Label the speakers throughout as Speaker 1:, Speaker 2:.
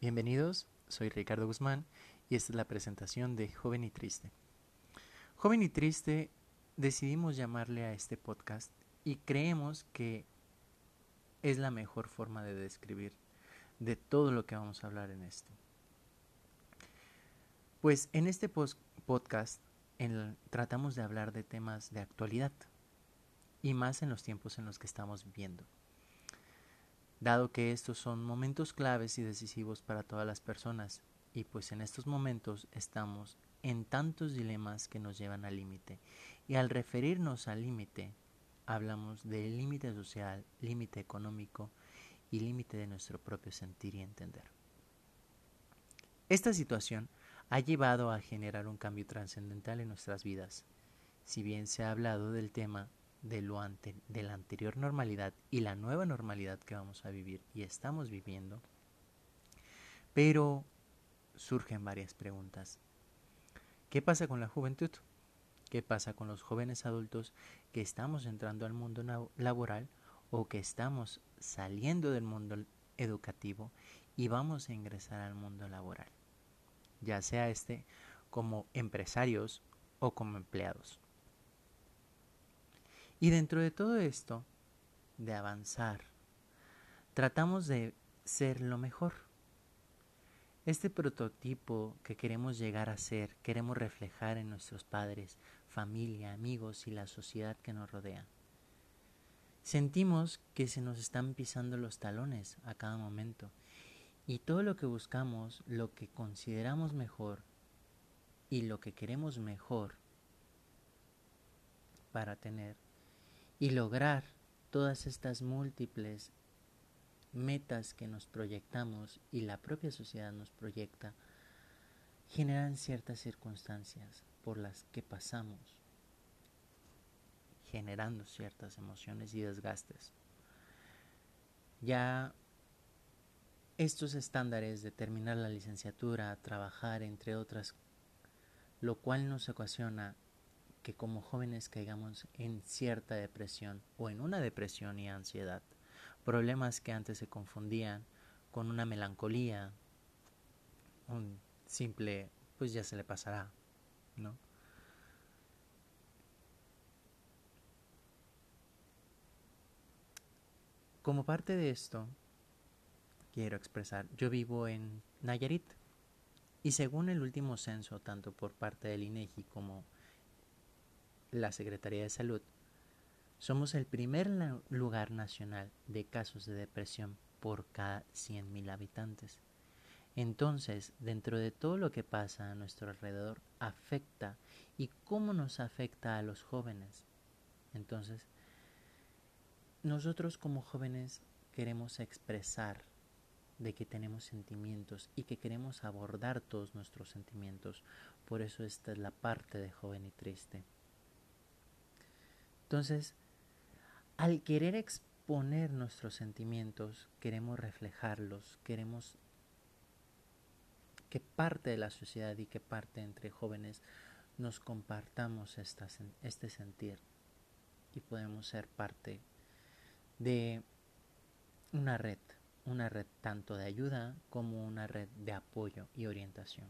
Speaker 1: Bienvenidos, soy Ricardo Guzmán y esta es la presentación de Joven y Triste. Joven y Triste decidimos llamarle a este podcast y creemos que es la mejor forma de describir de todo lo que vamos a hablar en esto. Pues en este podcast tratamos de hablar de temas de actualidad y más en los tiempos en los que estamos viviendo dado que estos son momentos claves y decisivos para todas las personas, y pues en estos momentos estamos en tantos dilemas que nos llevan al límite, y al referirnos al límite, hablamos del límite social, límite económico y límite de nuestro propio sentir y entender. Esta situación ha llevado a generar un cambio trascendental en nuestras vidas. Si bien se ha hablado del tema de, lo de la anterior normalidad y la nueva normalidad que vamos a vivir y estamos viviendo, pero surgen varias preguntas. ¿Qué pasa con la juventud? ¿Qué pasa con los jóvenes adultos que estamos entrando al mundo laboral o que estamos saliendo del mundo educativo y vamos a ingresar al mundo laboral? Ya sea este como empresarios o como empleados. Y dentro de todo esto, de avanzar, tratamos de ser lo mejor. Este prototipo que queremos llegar a ser, queremos reflejar en nuestros padres, familia, amigos y la sociedad que nos rodea. Sentimos que se nos están pisando los talones a cada momento y todo lo que buscamos, lo que consideramos mejor y lo que queremos mejor para tener y lograr todas estas múltiples metas que nos proyectamos y la propia sociedad nos proyecta, generan ciertas circunstancias por las que pasamos, generando ciertas emociones y desgastes. Ya estos estándares de terminar la licenciatura, trabajar, entre otras, lo cual nos ocasiona que como jóvenes caigamos en cierta depresión o en una depresión y ansiedad. Problemas que antes se confundían con una melancolía, un simple, pues ya se le pasará, ¿no? Como parte de esto, quiero expresar, yo vivo en Nayarit y según el último censo, tanto por parte del INEGI como la Secretaría de Salud, somos el primer lugar nacional de casos de depresión por cada 100.000 habitantes. Entonces, dentro de todo lo que pasa a nuestro alrededor, afecta y cómo nos afecta a los jóvenes. Entonces, nosotros como jóvenes queremos expresar de que tenemos sentimientos y que queremos abordar todos nuestros sentimientos. Por eso esta es la parte de joven y triste. Entonces, al querer exponer nuestros sentimientos, queremos reflejarlos, queremos que parte de la sociedad y que parte entre jóvenes nos compartamos este sentir y podemos ser parte de una red, una red tanto de ayuda como una red de apoyo y orientación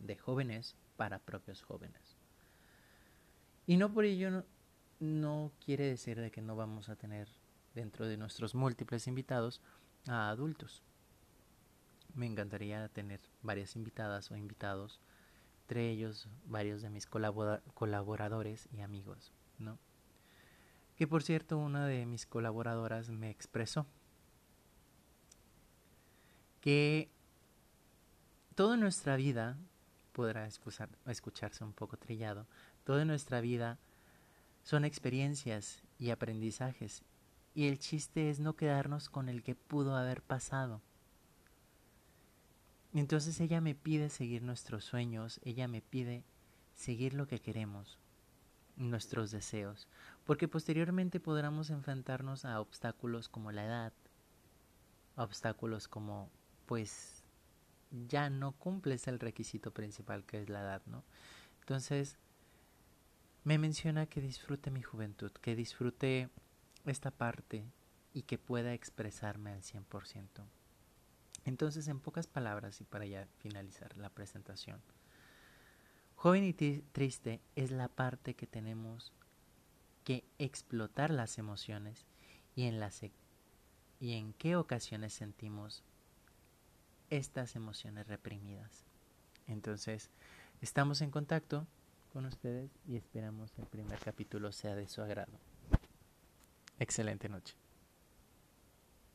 Speaker 1: de jóvenes para propios jóvenes. Y no por ello no quiere decir de que no vamos a tener dentro de nuestros múltiples invitados a adultos. Me encantaría tener varias invitadas o invitados, entre ellos varios de mis colaboradores y amigos, ¿no? Que por cierto, una de mis colaboradoras me expresó que toda nuestra vida, podrá escucharse un poco trillado, toda nuestra vida son experiencias y aprendizajes, y el chiste es no quedarnos con el que pudo haber pasado. Entonces ella me pide seguir nuestros sueños, ella me pide seguir lo que queremos, nuestros deseos, porque posteriormente podremos enfrentarnos a obstáculos como la edad, obstáculos como pues ya no cumples el requisito principal que es la edad, ¿no? Entonces, me menciona que disfrute mi juventud, que disfrute esta parte y que pueda expresarme al 100%. Entonces, en pocas palabras y para ya finalizar la presentación, joven y triste es la parte que tenemos que explotar las emociones y en, las, e, y en qué ocasiones sentimos estas emociones reprimidas. Entonces, estamos en contacto con ustedes y esperamos el primer capítulo sea de su agrado. Excelente noche.